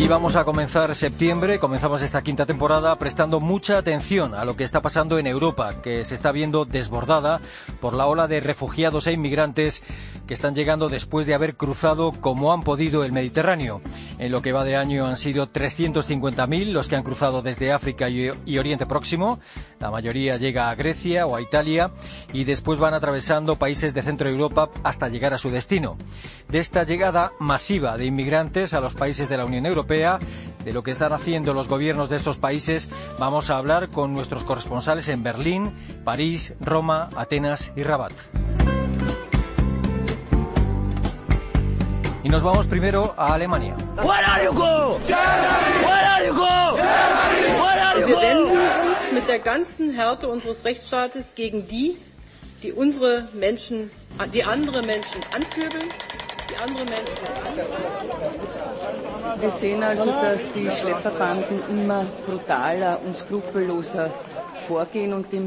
Y vamos a comenzar septiembre, comenzamos esta quinta temporada prestando mucha atención a lo que está pasando en Europa, que se está viendo desbordada por la ola de refugiados e inmigrantes que están llegando después de haber cruzado como han podido el Mediterráneo. En lo que va de año han sido 350.000 los que han cruzado desde África y Oriente Próximo. La mayoría llega a Grecia o a Italia y después van atravesando países de Centro Europa hasta llegar a su destino. De esta llegada masiva de inmigrantes a los países de la Unión Europea, de lo que están haciendo los gobiernos de estos países, vamos a hablar con nuestros corresponsales en Berlín, París, Roma, Atenas y Rabat. Y nos vamos primero a Alemania. Wir wenden uns mit der ganzen Härte unseres Rechtsstaates gegen die, die unsere Menschen, die andere Menschen anpöbeln, die andere Menschen Wir sehen also, dass die Schlepperbanden immer brutaler und skrupelloser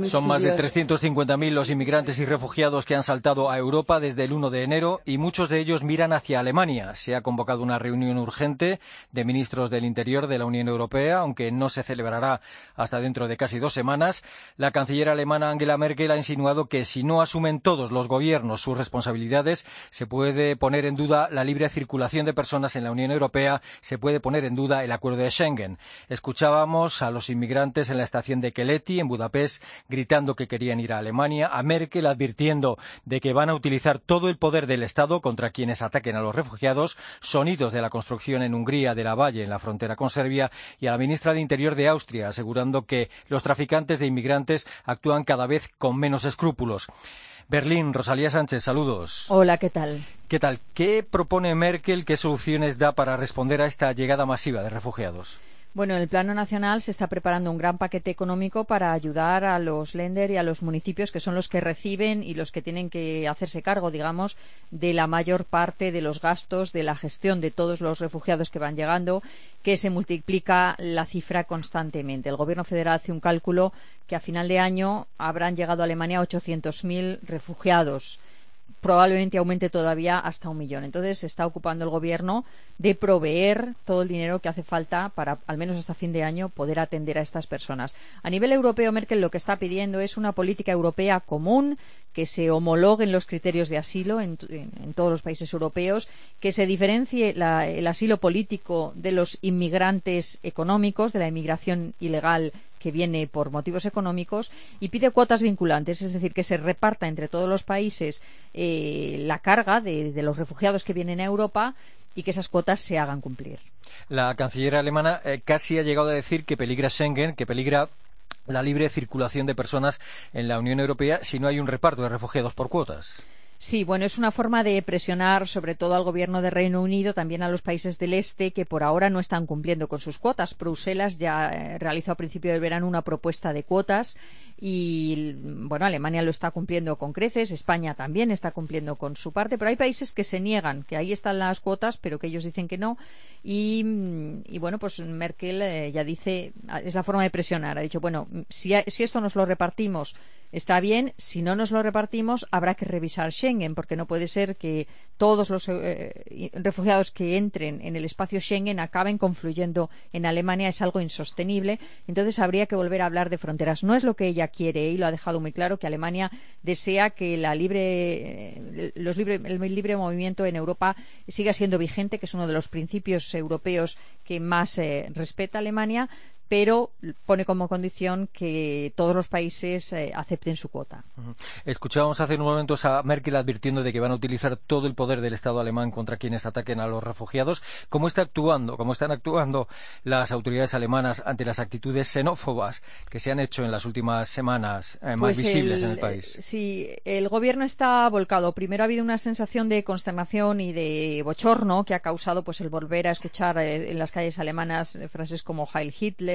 Son más de 350.000 los inmigrantes y refugiados que han saltado a Europa desde el 1 de enero y muchos de ellos miran hacia Alemania. Se ha convocado una reunión urgente de ministros del Interior de la Unión Europea, aunque no se celebrará hasta dentro de casi dos semanas. La canciller alemana Angela Merkel ha insinuado que si no asumen todos los gobiernos sus responsabilidades, se puede poner en duda la libre circulación de personas en la Unión Europea, se puede poner en duda el acuerdo de Schengen. Escuchábamos a los inmigrantes en la estación de Keleti, en Budapest gritando que querían ir a Alemania, a Merkel advirtiendo de que van a utilizar todo el poder del Estado contra quienes ataquen a los refugiados, sonidos de la construcción en Hungría de la Valle en la frontera con Serbia y a la ministra de Interior de Austria asegurando que los traficantes de inmigrantes actúan cada vez con menos escrúpulos. Berlín, Rosalía Sánchez, saludos. Hola, ¿qué tal? ¿Qué tal? ¿Qué propone Merkel? ¿Qué soluciones da para responder a esta llegada masiva de refugiados? Bueno, en el plano nacional se está preparando un gran paquete económico para ayudar a los lender y a los municipios que son los que reciben y los que tienen que hacerse cargo, digamos, de la mayor parte de los gastos de la gestión de todos los refugiados que van llegando, que se multiplica la cifra constantemente. El Gobierno federal hace un cálculo que a final de año habrán llegado a Alemania 800.000 refugiados probablemente aumente todavía hasta un millón. Entonces se está ocupando el gobierno de proveer todo el dinero que hace falta para, al menos hasta fin de año, poder atender a estas personas. A nivel europeo, Merkel lo que está pidiendo es una política europea común que se homologuen los criterios de asilo en, todos los países europeos, que se diferencie el asilo político de los inmigrantes económicos, de la inmigración ilegal que viene por motivos económicos y pide cuotas vinculantes, es decir, que se reparta entre todos los países eh, la carga de, los refugiados que vienen a Europa y que esas cuotas se hagan cumplir. La canciller alemana eh, casi ha llegado a decir que peligra Schengen, que peligra la libre circulación de personas en la Unión Europea si no hay un reparto de refugiados por cuotas. Sí, bueno, es una forma de presionar sobre todo al gobierno de Reino Unido, también a los países del este que por ahora no están cumpliendo con sus cuotas. Bruselas ya eh, realizó a principio del verano una propuesta de cuotas y, bueno, Alemania lo está cumpliendo con creces, España también está cumpliendo con su parte, pero hay países que se niegan, que ahí están las cuotas, pero que ellos dicen que no. Y, bueno, pues Merkel eh, ya dice, es la forma de presionar. Ha dicho, bueno, si, si esto nos lo repartimos está bien, si no nos lo repartimos habrá que revisar Schengen, porque no puede ser que todos los eh, refugiados que entren en el espacio Schengen acaben confluyendo en Alemania, es algo insostenible. Entonces habría que volver a hablar de fronteras. No es lo que ella quiere y lo ha dejado muy claro que Alemania desea que la libre, eh, los libre, el libre movimiento en Europa siga siendo vigente, que es uno de los principios europeos que más eh, respeta Alemania, pero pone como condición que todos los países eh, acepten su cuota. Escuchábamos hace unos momentos a Merkel advirtiendo de que van a utilizar todo el poder del Estado alemán contra quienes ataquen a los refugiados. ¿Cómo está actuando, cómo están actuando las autoridades alemanas ante las actitudes xenófobas que se han hecho en las últimas semanas eh, más pues visibles en el país? Sí, el gobierno está volcado. Primero ha habido una sensación de consternación y de bochorno que ha causado pues el volver a escuchar eh, en las calles alemanas frases como Heil Hitler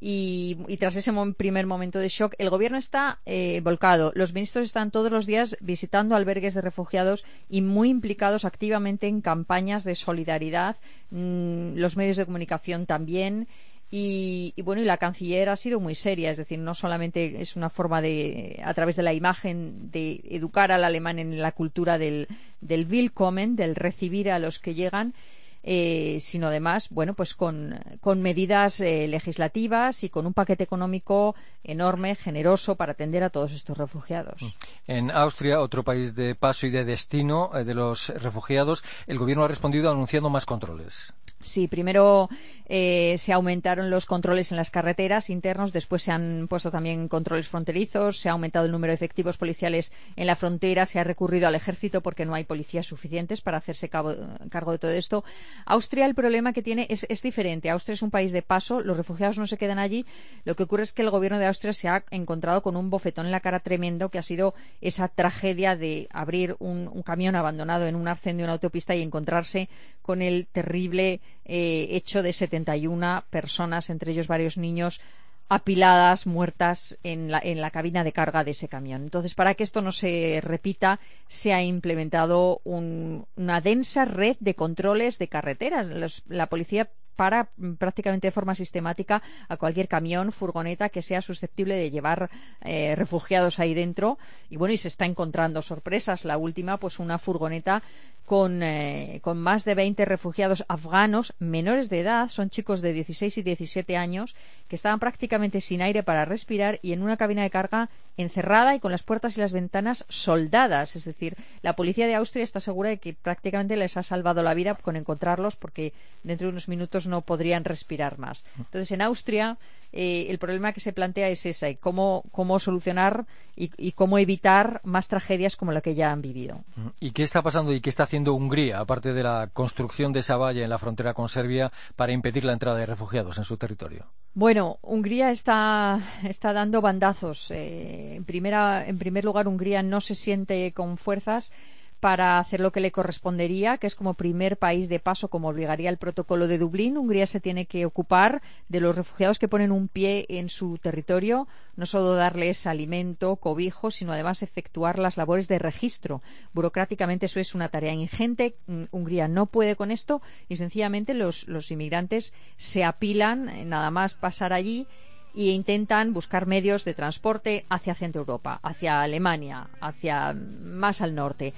Y, tras ese primer momento de shock, el gobierno está eh, volcado. Los ministros están todos los días visitando albergues de refugiados y muy implicados activamente en campañas de solidaridad. Mm, los medios de comunicación también. Y, bueno, y la canciller ha sido muy seria, es decir, no solamente es una forma de, a través de la imagen, de educar al alemán en la cultura del, del Willkommen, del recibir a los que llegan, eh, sino además, bueno, pues con, medidas eh, legislativas y con un paquete económico enorme, generoso para atender a todos estos refugiados. Mm. En Austria, otro país de paso y de destino eh, de los refugiados, el gobierno ha respondido anunciando más controles. Sí, primero eh, se aumentaron los controles en las carreteras internos, después se han puesto también controles fronterizos, se ha aumentado el número de efectivos policiales en la frontera, se ha recurrido al ejército porque no hay policías suficientes para hacerse cargo de todo esto. Austria, el problema que tiene es, es, diferente. Austria es un país de paso, los refugiados no se quedan allí. Lo que ocurre es que el gobierno de Austria se ha encontrado con un bofetón en la cara tremendo que ha sido esa tragedia de abrir un, camión abandonado en un arcén de una autopista y encontrarse con el terrible eh, hecho de 71 personas, entre ellos varios niños, apiladas, muertas en la, en la, cabina de carga de ese camión. Entonces, para que esto no se repita, se ha implementado una densa red de controles de carreteras. la policía para prácticamente de forma sistemática a cualquier camión, furgoneta que sea susceptible de llevar eh, refugiados ahí dentro. Y bueno, y se está encontrando sorpresas. La última, pues una furgoneta con, eh, con, más de 20 refugiados afganos menores de edad, son chicos de 16 y 17 años, que estaban prácticamente sin aire para respirar y en una cabina de carga encerrada y con las puertas y las ventanas soldadas. Es decir, la policía de Austria está segura de que prácticamente les ha salvado la vida con encontrarlos porque dentro de unos minutos no podrían respirar más. Entonces, en Austria eh, el problema que se plantea es ese, cómo, cómo solucionar y, cómo evitar más tragedias como la que ya han vivido. ¿Y qué está pasando y qué está haciendo Hungría, aparte de la construcción de esa valla en la frontera con Serbia, para impedir la entrada de refugiados en su territorio? Bueno, Hungría está, está dando bandazos. Eh, en, primera, en primer lugar, Hungría no se siente con fuerzas para hacer lo que le correspondería, que es como primer país de paso, como obligaría el protocolo de Dublín. Hungría se tiene que ocupar de los refugiados que ponen un pie en su territorio, no solo darles alimento, cobijo, sino además efectuar las labores de registro. Burocráticamente eso es una tarea ingente. Mm, Hungría no puede con esto y sencillamente los, los inmigrantes se apilan, eh, nada más pasar allí e intentan buscar medios de transporte hacia Centro Europa, hacia Alemania, hacia más al norte.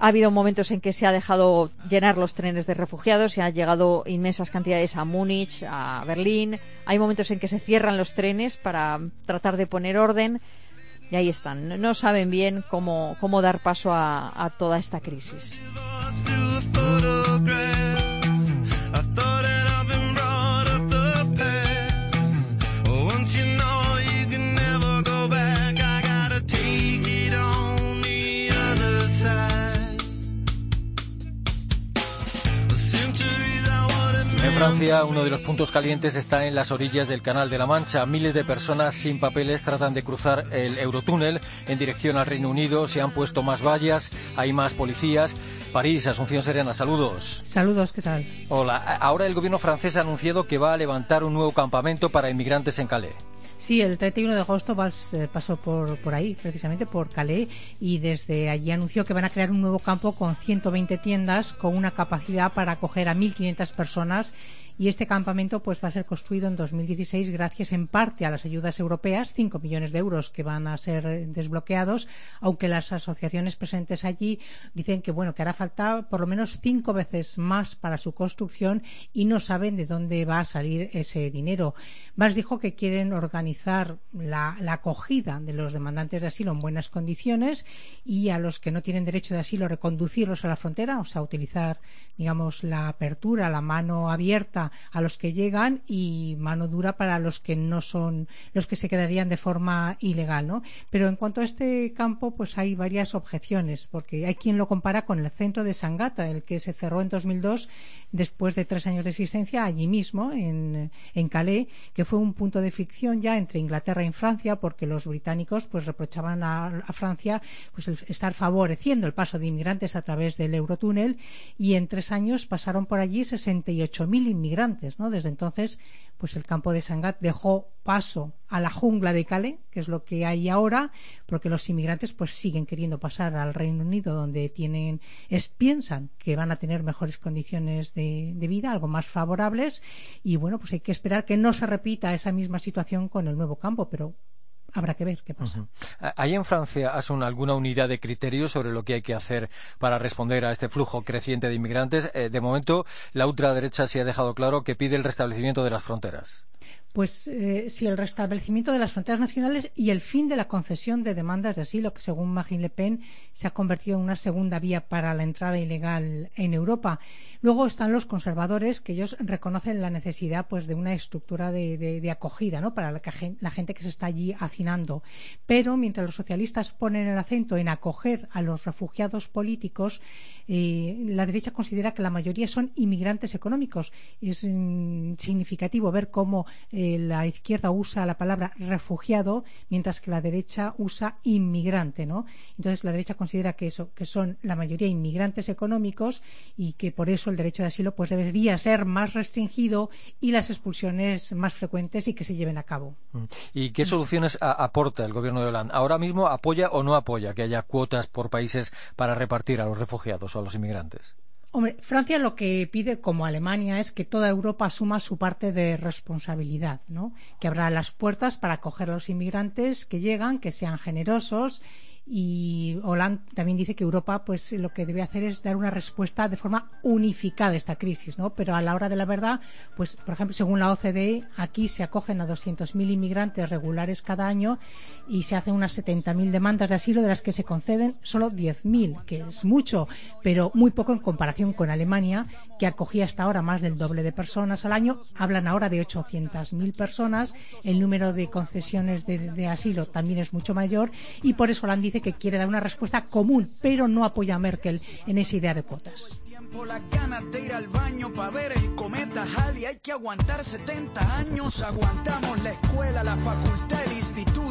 Ha habido momentos en que se ha dejado llenar los trenes de refugiados, se han llegado inmensas cantidades a Múnich, a Berlín. Hay momentos en que se cierran los trenes para tratar de poner orden. Y ahí están. No saben bien cómo, cómo dar paso a, a toda esta crisis. Francia, uno de los puntos calientes está en las orillas del Canal de la Mancha. Miles de personas sin papeles tratan de cruzar el Eurotúnel en dirección al Reino Unido. Se han puesto más vallas, hay más policías. París, Asunción Serena, saludos. Saludos, ¿qué tal? Hola. Ahora el gobierno francés ha anunciado que va a levantar un nuevo campamento para inmigrantes en Calais. Sí, el 31 de agosto pasó por, por ahí, precisamente por Calais, y desde allí anunció que van a crear un nuevo campo con 120 tiendas con una capacidad para acoger a 1.500 personas y este campamento pues va a ser construido en 2016 gracias en parte a las ayudas europeas, 5 millones de euros que van a ser eh, desbloqueados, aunque las asociaciones presentes allí dicen que bueno que hará falta por lo menos cinco veces más para su construcción y no saben de dónde va a salir ese dinero. Más dijo que quieren organizar la, la acogida de los demandantes de asilo en buenas condiciones y a los que no tienen derecho de asilo reconducirlos a la frontera, o sea, utilizar digamos la apertura, la mano abierta a los que llegan y mano dura para los que no son los que se quedarían de forma ilegal, ¿no? Pero en cuanto a este campo, pues hay varias objeciones, porque hay quien lo compara con el centro de Sangata, el que se cerró en 2002 después de tres años de existencia allí mismo, en, en Calais, que fue un punto de ficción ya entre Inglaterra y Francia, porque los británicos pues reprochaban a, Francia pues estar favoreciendo el paso de inmigrantes a través del Eurotúnel y en tres años pasaron por allí 68.000 inmigrantes inmigrantes, ¿no? Desde entonces, pues el campo de Sangat dejó paso a la jungla de Calais, que es lo que hay ahora, porque los inmigrantes pues siguen queriendo pasar al Reino Unido, donde tienen, piensan que van a tener mejores condiciones de, de vida, algo más favorables, y bueno, pues hay que esperar que no se repita esa misma situación con el nuevo campo, pero habrá que ver qué pasa. ¿Hay en Francia alguna unidad de criterios sobre lo que hay que hacer para responder a este flujo creciente de inmigrantes? Eh, de momento, la ultraderecha sí ha dejado claro que pide el restablecimiento de las fronteras pues eh, si el restablecimiento de las fronteras nacionales y el fin de la concesión de demandas de asilo, que según Marine Le Pen se ha convertido en una segunda vía para la entrada ilegal en Europa. Luego están los conservadores, que ellos reconocen la necesidad pues, de una estructura de, acogida ¿no? para la, gente que se está allí hacinando. Pero mientras los socialistas ponen el acento en acoger a los refugiados políticos, eh, la derecha considera que la mayoría son inmigrantes económicos. Es mm, significativo ver cómo la izquierda usa la palabra refugiado, mientras que la derecha usa inmigrante, ¿no? Entonces la derecha considera que eso, que son la mayoría inmigrantes económicos y que por eso el derecho de asilo pues debería ser más restringido y las expulsiones más frecuentes y que se lleven a cabo. Mm. ¿Y qué soluciones aporta el gobierno de Hollande? ¿Ahora mismo apoya o no apoya que haya cuotas por países para repartir a los refugiados o a los inmigrantes? Hombre, Francia lo que pide, como Alemania, es que toda Europa asuma su parte de responsabilidad, ¿no? Que abra las puertas para acoger a los inmigrantes que llegan, que sean generosos y Hollande también dice que Europa pues lo que debe hacer es dar una respuesta de forma unificada a esta crisis, ¿no? Pero a la hora de la verdad, pues por ejemplo, según la OCDE, aquí se acogen a 200.000 inmigrantes regulares cada año y se hacen unas 70.000 demandas de asilo de las que se conceden solo 10.000, que es mucho, pero muy poco en comparación con Alemania, que acogía hasta ahora más del doble de personas al año. Hablan ahora de 800.000 personas, el número de concesiones de, de asilo también es mucho mayor y por eso Hollande dice que quiere dar una respuesta común, pero no apoya a Merkel en esa idea de cuotas. hay que aguantar 70 años, aguantamos la escuela, la facultad, el instituto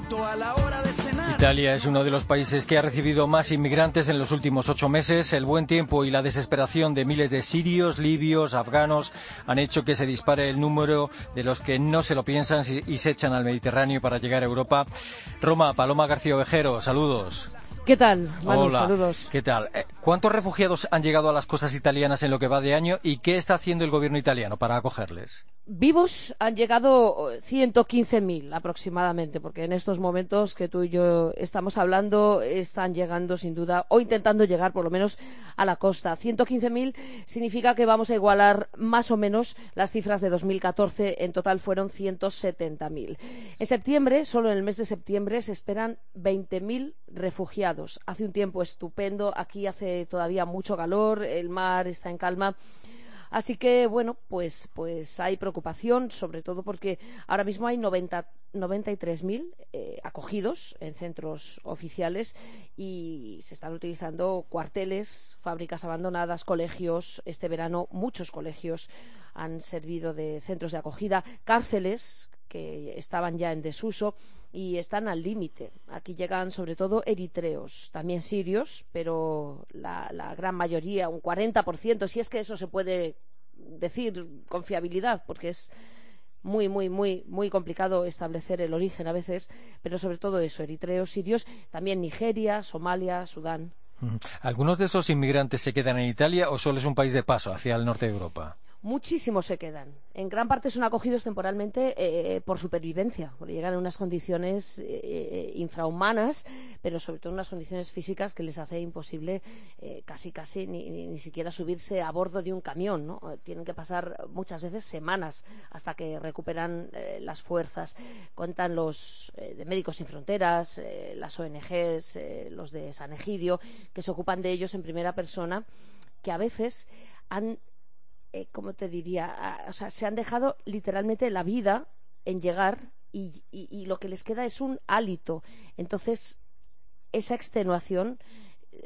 Italia es uno de los países que ha recibido más inmigrantes en los últimos ocho meses. El buen tiempo y la desesperación de miles de sirios, libios, afganos han hecho que se dispare el número de los que no se lo piensan y se echan al Mediterráneo para llegar a Europa. Roma, Paloma García Ovejero, saludos. ¿Qué tal, Manu? Saludos. ¿Qué tal? Eh, ¿Cuántos refugiados han llegado a las costas italianas en lo que va de año y qué está haciendo el gobierno italiano para acogerles? Vivos han llegado 115.000 aproximadamente, porque en estos momentos que tú y yo estamos hablando están llegando sin duda, o intentando llegar por lo menos a la costa. 115.000 significa que vamos a igualar más o menos las cifras de 2014. En total fueron 170.000. En septiembre, solo en el mes de septiembre, se esperan 20.000 refugiados. Hace un tiempo estupendo, aquí hace todavía mucho calor, el mar está en calma. Así que, bueno, pues, pues hay preocupación, sobre todo porque ahora mismo hay 90, 93.000 eh, acogidos en centros oficiales y se están utilizando cuarteles, fábricas abandonadas, colegios. Este verano muchos colegios han servido de centros de acogida, cárceles que estaban ya en desuso y están al límite. Aquí llegan sobre todo eritreos, también sirios, pero la, gran mayoría, un 40%, si es que eso se puede decir con fiabilidad, porque es muy, muy, muy, muy complicado establecer el origen a veces, pero sobre todo eso, eritreos, sirios, también Nigeria, Somalia, Sudán. ¿Algunos de estos inmigrantes se quedan en Italia o solo es un país de paso hacia el norte de Europa? Muchísimos se quedan. En gran parte son acogidos temporalmente eh, por supervivencia, llegan en unas condiciones eh, infrahumanas, pero sobre todo en unas condiciones físicas que les hace imposible eh, casi casi ni, ni, siquiera subirse a bordo de un camión. ¿no? Tienen que pasar muchas veces semanas hasta que recuperan las fuerzas. Cuentan los de Médicos Sin Fronteras, las ONGs, los de San Egidio, que se ocupan de ellos en primera persona, que a veces han eh, ¿cómo te diría? o sea, se han dejado literalmente la vida en llegar y, lo que les queda es un hálito. Entonces, esa extenuación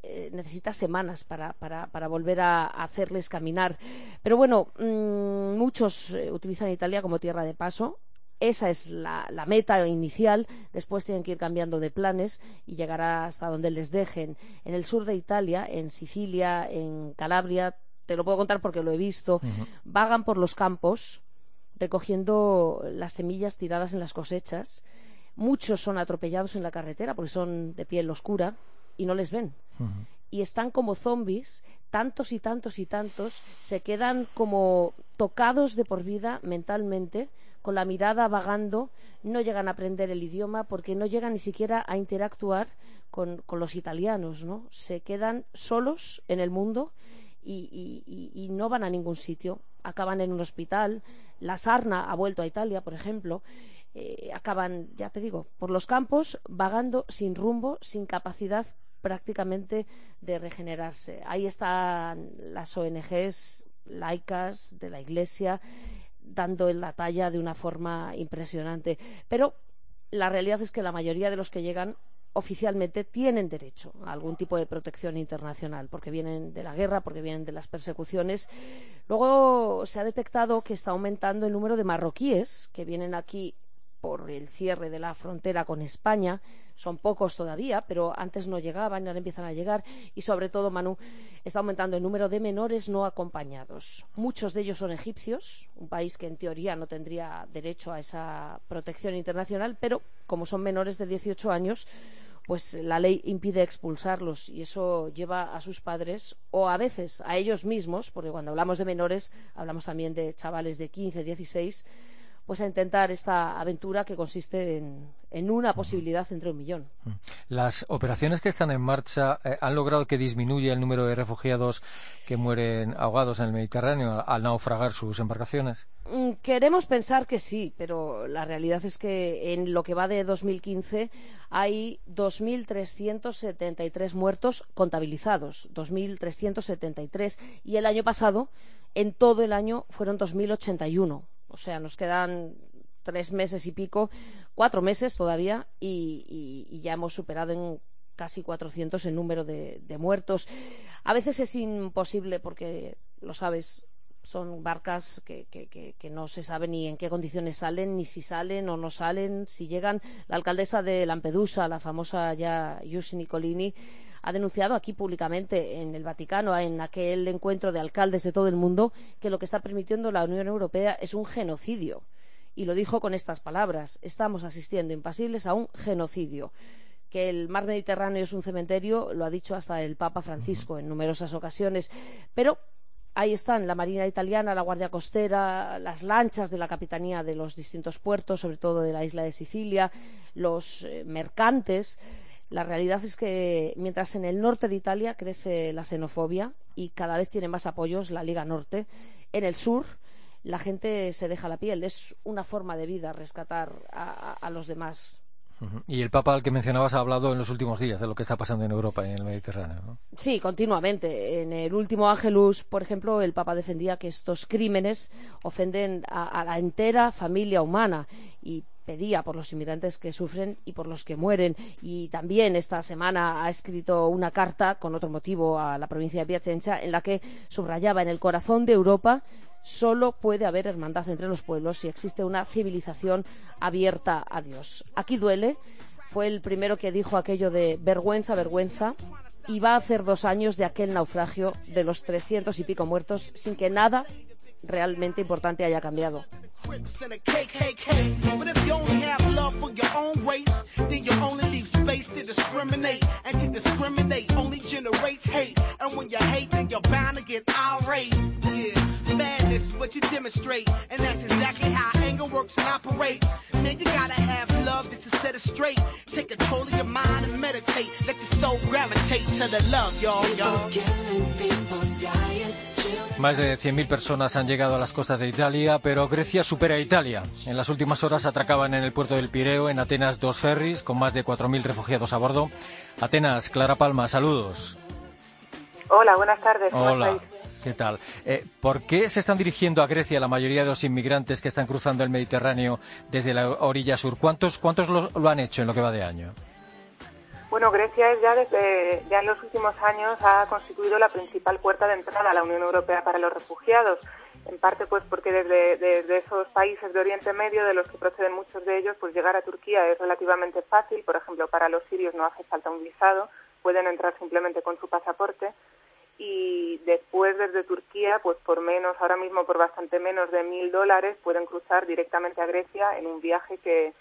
eh, necesita semanas para, para, para, volver a, hacerles caminar. Pero bueno, mm, muchos eh, utilizan Italia como tierra de paso. Esa es la, la, meta inicial. Después tienen que ir cambiando de planes y llegar hasta donde les dejen. En el sur de Italia, en Sicilia, en Calabria, te lo puedo contar porque lo he visto, vagan por los campos recogiendo las semillas tiradas en las cosechas. Muchos son atropellados en la carretera porque son de piel oscura y no les ven. Y están como zombies, tantos y tantos y tantos, se quedan como tocados de por vida mentalmente, con la mirada vagando, no llegan a aprender el idioma porque no llegan ni siquiera a interactuar con, los italianos, ¿no? Se quedan solos en el mundo y, no van a ningún sitio. Acaban en un hospital. La sarna ha vuelto a Italia, por ejemplo. Eh, acaban, ya te digo, por los campos, vagando sin rumbo, sin capacidad prácticamente de regenerarse. Ahí están las ONGs laicas de la Iglesia dando la talla de una forma impresionante. Pero la realidad es que la mayoría de los que llegan oficialmente tienen derecho a algún tipo de protección internacional, porque vienen de la guerra, porque vienen de las persecuciones. Luego se ha detectado que está aumentando el número de marroquíes que vienen aquí por el cierre de la frontera con España. Son pocos todavía, pero antes no llegaban, ahora empiezan a llegar. Y sobre todo, Manu, está aumentando el número de menores no acompañados. Muchos de ellos son egipcios, un país que en teoría no tendría derecho a esa protección internacional, pero como son menores de 18 años, pues la ley impide expulsarlos y eso lleva a sus padres o a veces a ellos mismos, porque cuando hablamos de menores hablamos también de chavales de 15, 16, pues a intentar esta aventura que consiste en, una posibilidad entre un millón. Las operaciones que están en marcha eh, han logrado que disminuya el número de refugiados que mueren ahogados en el Mediterráneo al naufragar sus embarcaciones. Mm, queremos pensar que sí, pero la realidad es que en lo que va de 2015 hay 2.373 muertos contabilizados, 2.373, y el año pasado, en todo el año, fueron 2.081 o sea, nos quedan tres meses y pico, cuatro meses todavía, y, ya hemos superado en casi 400 el número de, muertos. A veces es imposible porque, lo sabes, son barcas que, no se sabe ni en qué condiciones salen, ni si salen o no salen, si llegan. La alcaldesa de Lampedusa, la famosa ya Giussi Nicolini, ha denunciado aquí públicamente en el Vaticano, en aquel encuentro de alcaldes de todo el mundo, que lo que está permitiendo la Unión Europea es un genocidio. Y lo dijo con estas palabras estamos asistiendo impasibles a un genocidio. Que el mar Mediterráneo es un cementerio lo ha dicho hasta el Papa Francisco en numerosas ocasiones. Pero ahí están la Marina italiana, la Guardia Costera, las lanchas de la Capitanía de los distintos puertos, sobre todo de la isla de Sicilia, los eh, mercantes la realidad es que mientras en el norte de Italia crece la xenofobia y cada vez tiene más apoyos la Liga Norte, en el sur la gente se deja la piel. Es una forma de vida rescatar a, los demás. Y el Papa al que mencionabas ha hablado en los últimos días de lo que está pasando en Europa y en el Mediterráneo. Sí, continuamente. En el último Ángelus, por ejemplo, el Papa defendía que estos crímenes ofenden a, a la entera familia humana y pedía por los inmigrantes que sufren y por los que mueren. Y también esta semana ha escrito una carta con otro motivo a la provincia de Piacenza en la que subrayaba en el corazón de Europa solo puede haber hermandad entre los pueblos si existe una civilización abierta a Dios. Aquí duele. Fue el primero que dijo aquello de vergüenza, vergüenza. Y va a hacer dos años de aquel naufragio de los trescientos y pico muertos sin que nada realmente importante haya cambiado. Madness is what you demonstrate, and that's exactly how anger works and operates. Man, you gotta have love just to set it straight. Take control of your mind and meditate. Let your soul gravitate to the love, y'all, y'all. Más de 100.000 personas han llegado a las costas de Italia, pero Grecia supera a Italia. En las últimas horas atracaban en el puerto del Pireo, en Atenas, dos ferries con más de 4.000 refugiados a bordo. Atenas, Clara Palma, saludos. Hola, buenas tardes. Hola. ¿Qué tal? Eh, ¿Por qué se están dirigiendo a Grecia la mayoría de los inmigrantes que están cruzando el Mediterráneo desde la orilla sur? ¿Cuántos, cuántos lo han hecho en lo que va de año? Bueno, Grecia es ya desde ya en los últimos años ha constituido la principal puerta de entrada a la Unión Europea para los refugiados. En parte, pues, porque desde, esos países de Oriente Medio, de los que proceden muchos de ellos, pues llegar a Turquía es relativamente fácil. Por ejemplo, para los sirios no hace falta un visado, pueden entrar simplemente con su pasaporte. y después desde Turquía, pues por menos, ahora mismo por bastante menos de mil dólares, pueden cruzar directamente a Grecia en un viaje que,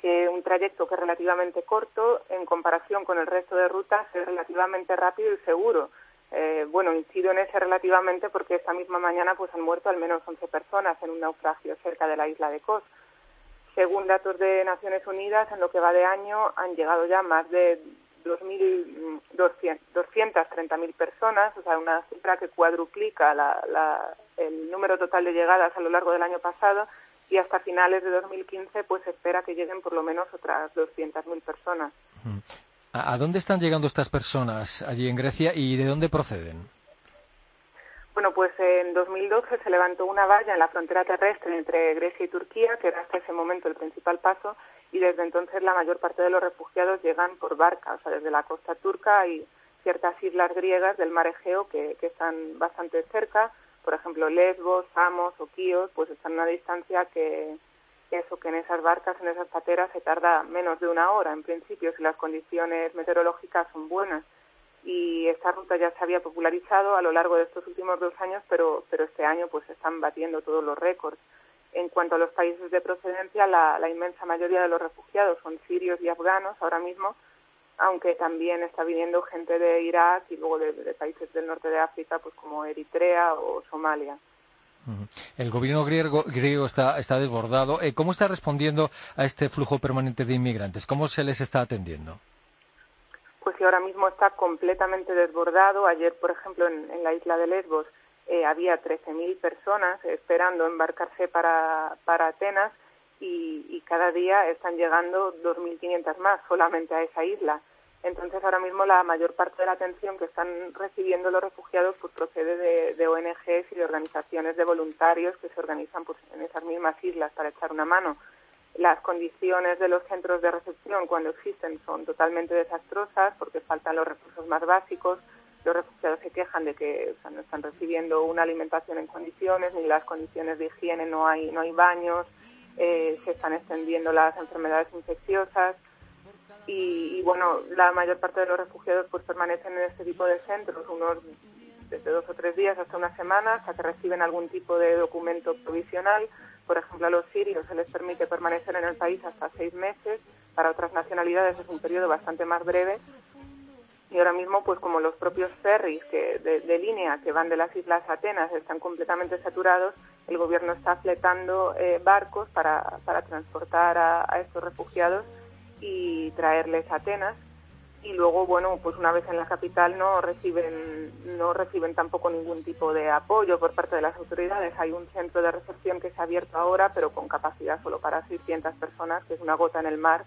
que un trayecto que es relativamente corto en comparación con el resto de rutas es relativamente rápido y seguro. Eh, bueno, incido en ese relativamente porque esta misma mañana pues han muerto al menos 11 personas en un naufragio cerca de la isla de Kos. Según datos de Naciones Unidas, en lo que va de año han llegado ya más de 230.000 personas, o sea, una cifra que cuadruplica el número total de llegadas a lo largo del año pasado y hasta finales de 2015 pues espera que lleguen por lo menos otras 200.000 personas. ¿A dónde están llegando estas personas allí en Grecia y de dónde proceden? Bueno, pues en 2012 se levantó una valla en la frontera terrestre entre Grecia y Turquía, que era hasta ese momento el principal paso, y desde entonces la mayor parte de los refugiados llegan por barca, o sea, desde la costa turca y ciertas islas griegas del mar Egeo que, que están bastante cerca, por ejemplo Lesbos, Samos o Quíos, pues están a una distancia que eso, que en esas barcas, en esas pateras se tarda menos de una hora en principio si las condiciones meteorológicas son buenas. Y esta ruta ya se había popularizado a lo largo de estos últimos dos años, pero, pero este año pues están batiendo todos los récords. En cuanto a los países de procedencia, la, la inmensa mayoría de los refugiados son sirios y afganos ahora mismo, aunque también está viniendo gente de Irak y luego de, países del norte de África, pues como Eritrea o Somalia. El gobierno griego, griego está, está, desbordado. Eh, ¿Cómo está respondiendo a este flujo permanente de inmigrantes? ¿Cómo se les está atendiendo? Pues sí, ahora mismo está completamente desbordado. Ayer, por ejemplo, en, la isla de Lesbos eh, había 13.000 personas esperando embarcarse para, para Atenas y cada día están llegando 2.500 más solamente a esa isla. Entonces, ahora mismo la mayor parte de la atención que están recibiendo los refugiados pues procede de, ONGs y de organizaciones de voluntarios que se organizan pues, en esas mismas islas para echar una mano. Las condiciones de los centros de recepción cuando existen son totalmente desastrosas porque faltan los recursos más básicos. Los refugiados se quejan de que no están recibiendo una alimentación en condiciones ni las condiciones de higiene, no hay, no hay baños, eh, se están extendiendo las enfermedades infecciosas y, bueno, la mayor parte de los refugiados pues permanecen en este tipo de centros, unos desde dos o tres días hasta una semana, hasta que reciben algún tipo de documento provisional. Por ejemplo, a los sirios se les permite permanecer en el país hasta seis meses, para otras nacionalidades es un periodo bastante más breve. Y ahora mismo, pues como los propios ferries que, de, línea que van de las islas Atenas están completamente saturados, el gobierno está fletando eh, barcos para, para transportar a estos refugiados y traerles a Atenas. Y luego bueno pues una vez en la capital no reciben no reciben tampoco ningún tipo de apoyo por parte de las autoridades. Hay un centro de recepción que se ha abierto ahora pero con capacidad solo para 600 personas que es una gota en el mar.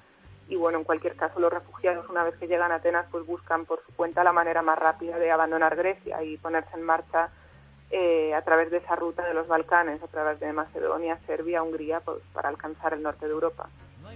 Y bueno en cualquier caso los refugiados una vez que llegan a Atenas pues buscan por su cuenta la manera más rápida de abandonar Grecia y ponerse en marcha eh, a través de esa ruta de los Balcanes a través de Macedonia Serbia Hungría pues, para alcanzar el norte de Europa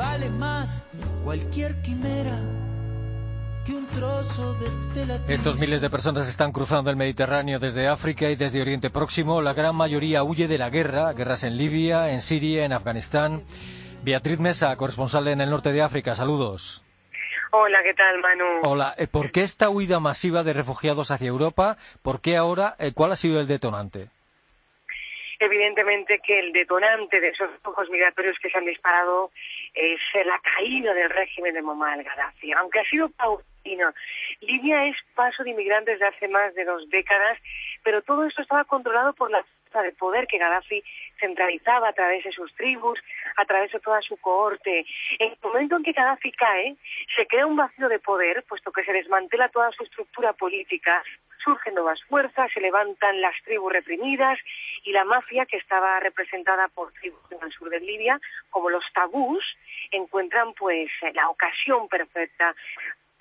vale más cualquier quimera. Que un trozo de tela Estos miles de personas están cruzando el Mediterráneo desde África y desde Oriente Próximo. La gran mayoría huye de la guerra, guerras en Libia, en Siria, en Afganistán. Beatriz Mesa, corresponsal en el norte de África, saludos. Hola, ¿qué tal, Manu? Hola, eh, ¿por qué esta huida masiva de refugiados hacia Europa? ¿Por qué ahora? Eh, ¿Cuál ha sido el detonante? Evidentemente que el detonante de esos flujos migratorios que se han disparado es la caída del régimen de Muammar Gaddafi, aunque ha sido paulatino. Libia es paso de inmigrantes de hace más de dos décadas, pero todo esto estaba controlado por la fuerza de poder que Gaddafi centralizaba a través de sus tribus, a través de toda su cohorte. En el momento en que Gaddafi cae, se crea un vacío de poder, puesto que se desmantela toda su estructura política, surgen nuevas fuerzas, se levantan las tribus reprimidas y la mafia, que estaba representada por tribus en el sur de Libia, como los tabús, encuentran pues la ocasión perfecta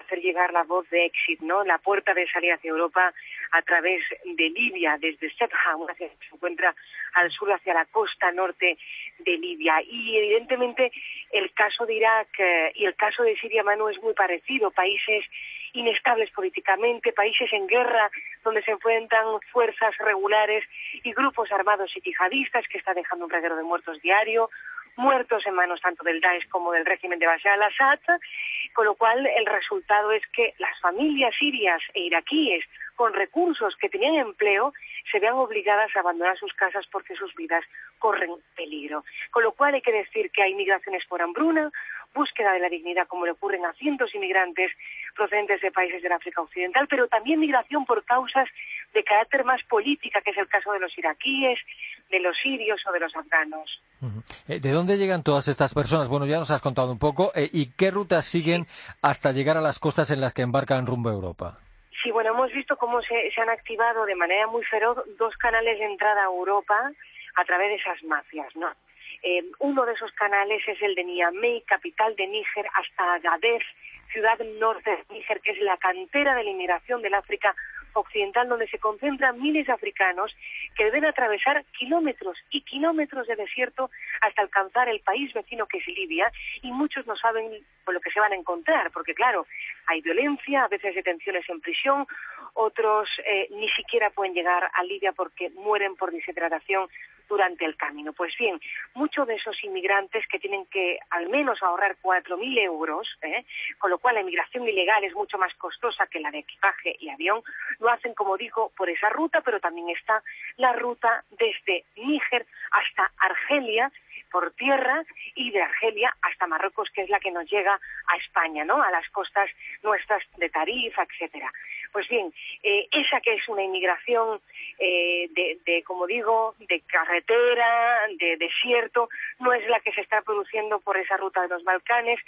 hacer llegar la voz de éxito, ¿no? La puerta de salida hacia Europa a través de Libia, desde Sebha, una ciudad que se encuentra al sur hacia la costa norte de Libia. Y evidentemente el caso de Irak eh, y el caso de Siria, Manu, es muy parecido. Países inestables políticamente, países en guerra donde se enfrentan fuerzas regulares y grupos armados y yihadistas que está dejando un reguero de muertos diario, muertos en manos tanto del Daesh como del régimen de Bashar al-Assad, con lo cual el resultado es que las familias sirias e iraquíes con recursos que tenían empleo se vean obligadas a abandonar sus casas porque sus vidas corren peligro. Con lo cual hay que decir que hay migraciones por hambruna, búsqueda de la dignidad, como le ocurren a cientos de inmigrantes procedentes de países del África Occidental, pero también migración por causas de carácter más política, que es el caso de los iraquíes, de los sirios o de los afganos. Eh, ¿De dónde llegan todas estas personas? Bueno, ya nos has contado un poco. Eh, ¿Y qué rutas siguen hasta llegar a las costas en las que embarcan rumbo a Europa? Sí, bueno, hemos visto cómo se, han activado de manera muy feroz dos canales de entrada a Europa a través de esas mafias, ¿no? Eh, uno de esos canales es el de Niamey, capital de Níger, hasta Agadez, ciudad norte de Níger, que es la cantera de la inmigración del África occidental, donde se concentran miles de africanos que deben atravesar kilómetros y kilómetros de desierto hasta alcanzar el país vecino que es Libia, y muchos no saben con lo que se van a encontrar, porque claro, hay violencia, a veces detenciones en prisión, otros eh, ni siquiera pueden llegar a Libia porque mueren por deshidratación durante el camino. Pues bien, muchos de esos inmigrantes que tienen que al menos ahorrar 4.000 euros, ¿eh? con lo cual la inmigración ilegal es mucho más costosa que la de equipaje y avión, lo hacen, como digo, por esa ruta, pero también está la ruta desde Níger hasta Argelia, por tierra y de Argelia hasta Marruecos, que es la que nos llega a España, ¿no? A las costas nuestras de Tarifa, etcétera. Pues bien, eh, esa que es una inmigración eh, de, como digo, de carretera, de desierto, no es la que se está produciendo por esa ruta de los Balcanes.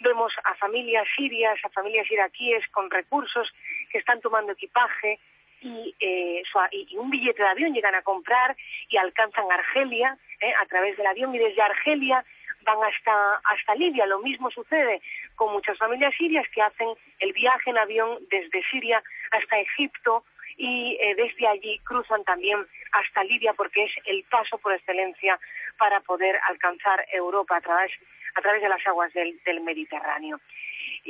Vemos a familias sirias, a familias iraquíes con recursos que están tomando equipaje, y, eh, y, un billete de avión llegan a comprar y alcanzan Argelia eh, a través del avión y desde Argelia van hasta, hasta Libia. Lo mismo sucede con muchas familias sirias que hacen el viaje en avión desde Siria hasta Egipto y eh, desde allí cruzan también hasta Libia porque es el paso por excelencia para poder alcanzar Europa a través, a través de las aguas del, del Mediterráneo.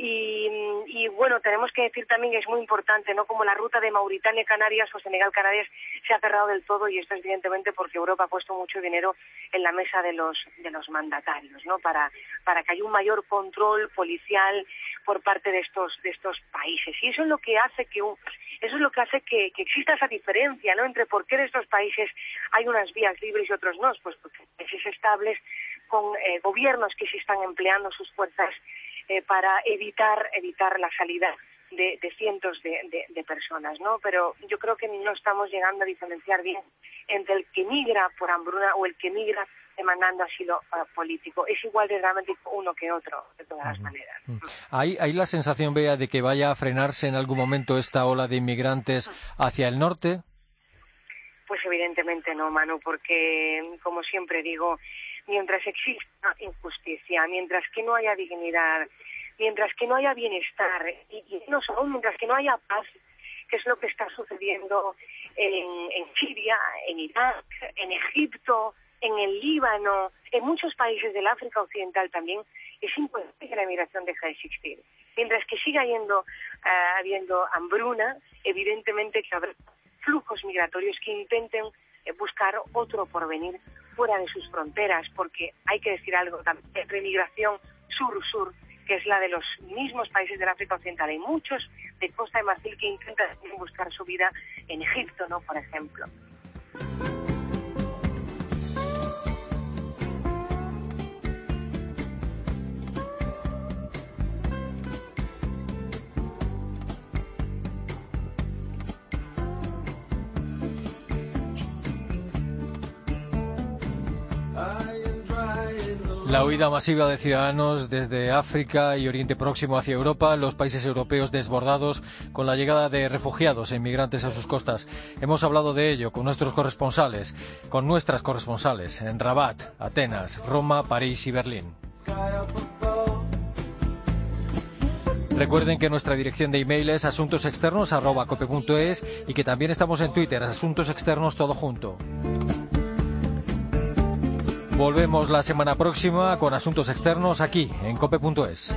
Y, bueno, tenemos que decir también que es muy importante, ¿no? Como la ruta de Mauritania-Canarias o Senegal-Canarias se ha cerrado del todo y esto es evidentemente porque Europa ha puesto mucho dinero en la mesa de los, de los mandatarios, ¿no? Para, para que haya un mayor control policial por parte de estos, de estos países. Y eso es lo que hace que eso es lo que hace que, exista esa diferencia, ¿no? Entre por qué en estos países hay unas vías libres y otros no, pues porque países estables con eh, gobiernos que sí están empleando sus fuerzas eh, para evitar, evitar la salida de, cientos de, personas, ¿no? Pero yo creo que no estamos llegando a diferenciar bien entre el que migra por hambruna o el que migra demandando asilo uh, político. Es igual de dramático uno que otro, de todas las maneras. ¿Hay, ¿Hay la sensación, Bea, de que vaya a frenarse en algún momento esta ola de inmigrantes hacia el norte? Pues evidentemente no, Manu, porque, como siempre digo, mientras exista injusticia, mientras que no haya dignidad, mientras que no haya bienestar y, no solo mientras que no haya paz, que es lo que está sucediendo en, Siria, en Irak, en Egipto, en el Líbano, en muchos países del África Occidental también, es imposible que la migración deje de existir. Mientras que siga habiendo, uh, habiendo hambruna, evidentemente que habrá flujos migratorios que intenten eh, buscar otro porvenir fuera de sus fronteras, porque hay que decir algo también, entre migración sur-sur, que es la de los mismos países del África Occidental. Hay muchos de Costa de Marfil que intentan buscar su vida en Egipto, ¿no? Por ejemplo. La huida masiva de ciudadanos desde África y Oriente Próximo hacia Europa, los países europeos desbordados con la llegada de refugiados e inmigrantes a sus costas. Hemos hablado de ello con nuestros corresponsales, con nuestras corresponsales en Rabat, Atenas, Roma, París y Berlín. Recuerden que nuestra dirección de email es asuntosexternos.cope.es y que también estamos en Twitter, Asuntos Externos todo junto. Volvemos la semana próxima con Asuntos Externos aquí en cope.es.